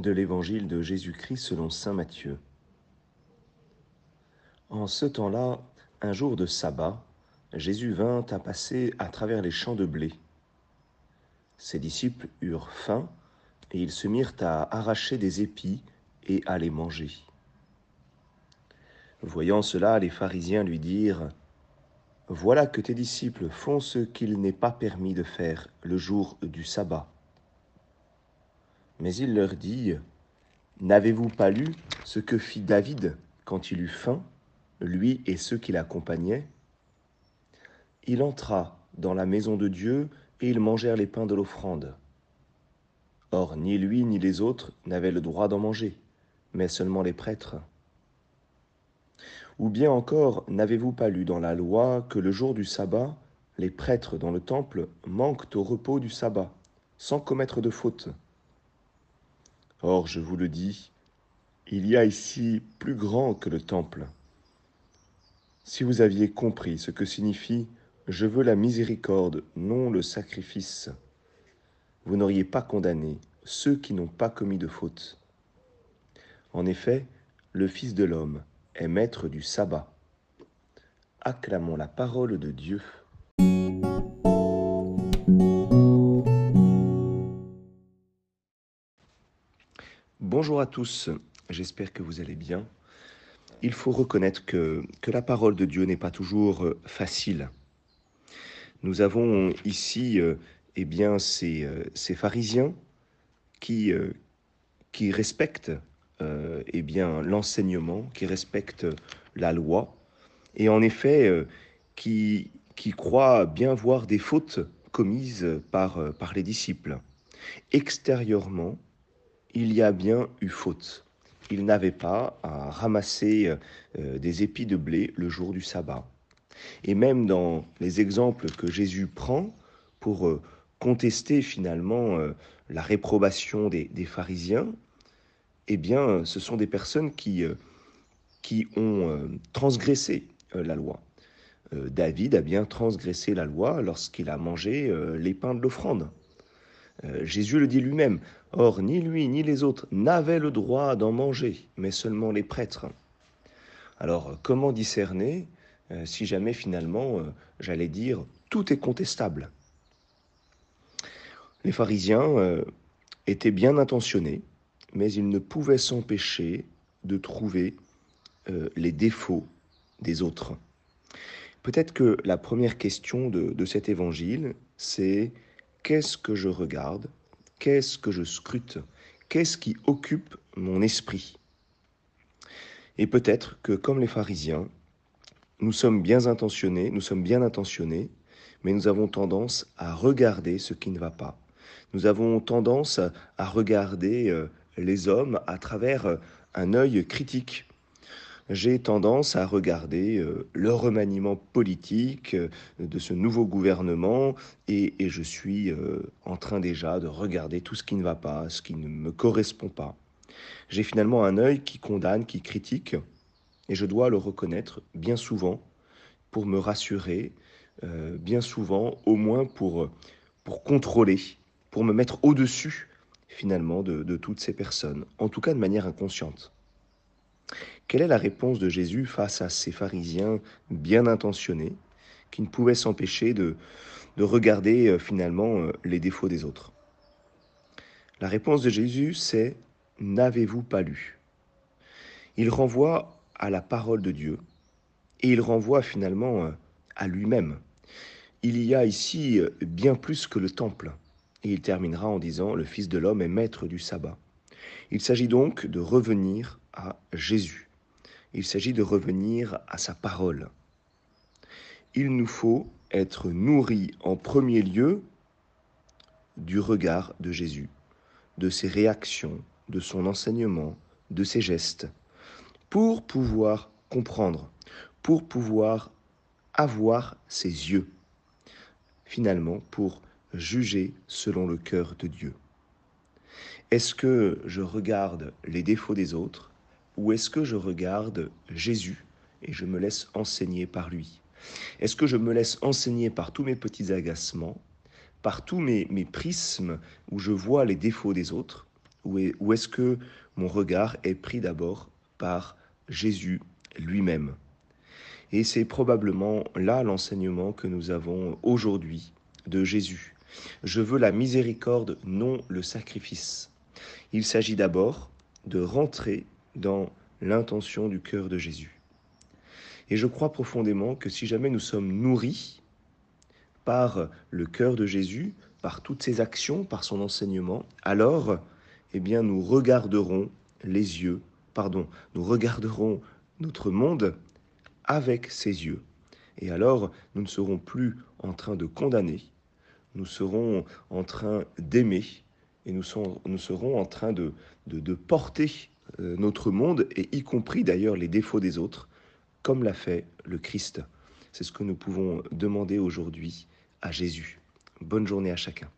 de l'Évangile de Jésus-Christ selon Saint Matthieu. En ce temps-là, un jour de sabbat, Jésus vint à passer à travers les champs de blé. Ses disciples eurent faim et ils se mirent à arracher des épis et à les manger. Voyant cela, les pharisiens lui dirent, Voilà que tes disciples font ce qu'il n'est pas permis de faire le jour du sabbat. Mais il leur dit, N'avez-vous pas lu ce que fit David quand il eut faim, lui et ceux qui l'accompagnaient? Il entra dans la maison de Dieu et ils mangèrent les pains de l'offrande. Or, ni lui ni les autres n'avaient le droit d'en manger, mais seulement les prêtres. Ou bien encore, n'avez-vous pas lu dans la loi que le jour du sabbat, les prêtres dans le temple manquent au repos du sabbat, sans commettre de faute? Or, je vous le dis, il y a ici plus grand que le temple. Si vous aviez compris ce que signifie je veux la miséricorde, non le sacrifice, vous n'auriez pas condamné ceux qui n'ont pas commis de faute. En effet, le Fils de l'homme est maître du sabbat. Acclamons la parole de Dieu. Bonjour à tous, j'espère que vous allez bien. Il faut reconnaître que, que la parole de Dieu n'est pas toujours euh, facile. Nous avons ici euh, eh bien, ces, euh, ces pharisiens qui, qui respectent eh bien, l'enseignement, qui respectent la loi, et en effet qui, qui croient bien voir des fautes commises par, par les disciples. Extérieurement, il y a bien eu faute. Il n'avait pas à ramasser euh, des épis de blé le jour du sabbat. Et même dans les exemples que Jésus prend pour euh, contester finalement euh, la réprobation des, pharisiens, eh bien, ce sont des personnes qui, qui ont transgressé la loi. David a bien transgressé la loi lorsqu'il a mangé les pains de l'offrande. Euh, Jésus le dit lui-même. Or, ni lui ni les autres n'avaient le droit d'en manger, mais seulement les prêtres. Alors, comment discerner euh, si jamais finalement, euh, j'allais dire, tout est contestable? Les pharisiens étaient bien intentionnés, mais ils ne pouvaient s'empêcher de trouver les défauts des autres. Peut-être que la première question de cet évangile, c'est Qu'est-ce que je regarde? Qu'est-ce que je scrute? Qu'est-ce qui occupe mon esprit? Et peut-être que, comme les pharisiens, nous sommes bien intentionnés, nous sommes bien intentionnés, mais nous avons tendance à regarder ce qui ne va pas. Nous avons tendance à regarder euh, les hommes à travers euh, un œil critique j'ai tendance à regarder euh, le remaniement politique euh, de ce nouveau gouvernement et, je suis euh, en train déjà de regarder tout ce qui ne va pas, ce qui ne me correspond pas. J'ai finalement un œil qui condamne, qui critique, et je dois le reconnaître bien souvent pour me rassurer, bien souvent au moins pour, pour contrôler, pour me mettre au-dessus finalement de toutes ces personnes, en tout cas de manière inconsciente. Quelle est la réponse de Jésus face à ces pharisiens bien intentionnés qui ne pouvaient s'empêcher de, de regarder euh, finalement euh, les défauts des autres? La réponse de Jésus, c'est N'avez-vous pas lu? Il renvoie à la parole de Dieu et il renvoie finalement euh, à lui-même. Il y a ici bien plus que le temple. Et il terminera en disant Le Fils de l'homme est maître du sabbat. Il s'agit donc de revenir Jésus il s'agit de revenir à sa parole. Il nous faut être nourris en premier lieu du regard de Jésus, de ses réactions, de son enseignement, de ses gestes, pour pouvoir comprendre, pour pouvoir avoir ses yeux, finalement pour juger selon le cœur de Dieu. Est-ce que je regarde les défauts des autres ou est-ce que je regarde Jésus et je me laisse enseigner par lui? Est-ce que je me laisse enseigner par tous mes petits agacements, par tous mes, mes prismes où je vois les défauts des autres? Ou est-ce que mon regard est pris d'abord par Jésus lui-même? Et c'est probablement là l'enseignement que nous avons aujourd'hui de Jésus. Je veux la miséricorde, non le sacrifice. Il s'agit d'abord de rentrer dans l'intention du cœur de Jésus. Et je crois profondément que si jamais nous sommes nourris par le cœur de Jésus, par toutes ses actions, par son enseignement, alors, eh bien, nous regarderons les yeux, pardon, nous regarderons notre monde avec ses yeux. Et alors, nous ne serons plus en train de condamner, nous serons en train d'aimer et nous, serons en train de, porter notre monde, et y compris d'ailleurs les défauts des autres, comme l'a fait le Christ. C'est ce que nous pouvons demander aujourd'hui à Jésus. Bonne journée à chacun.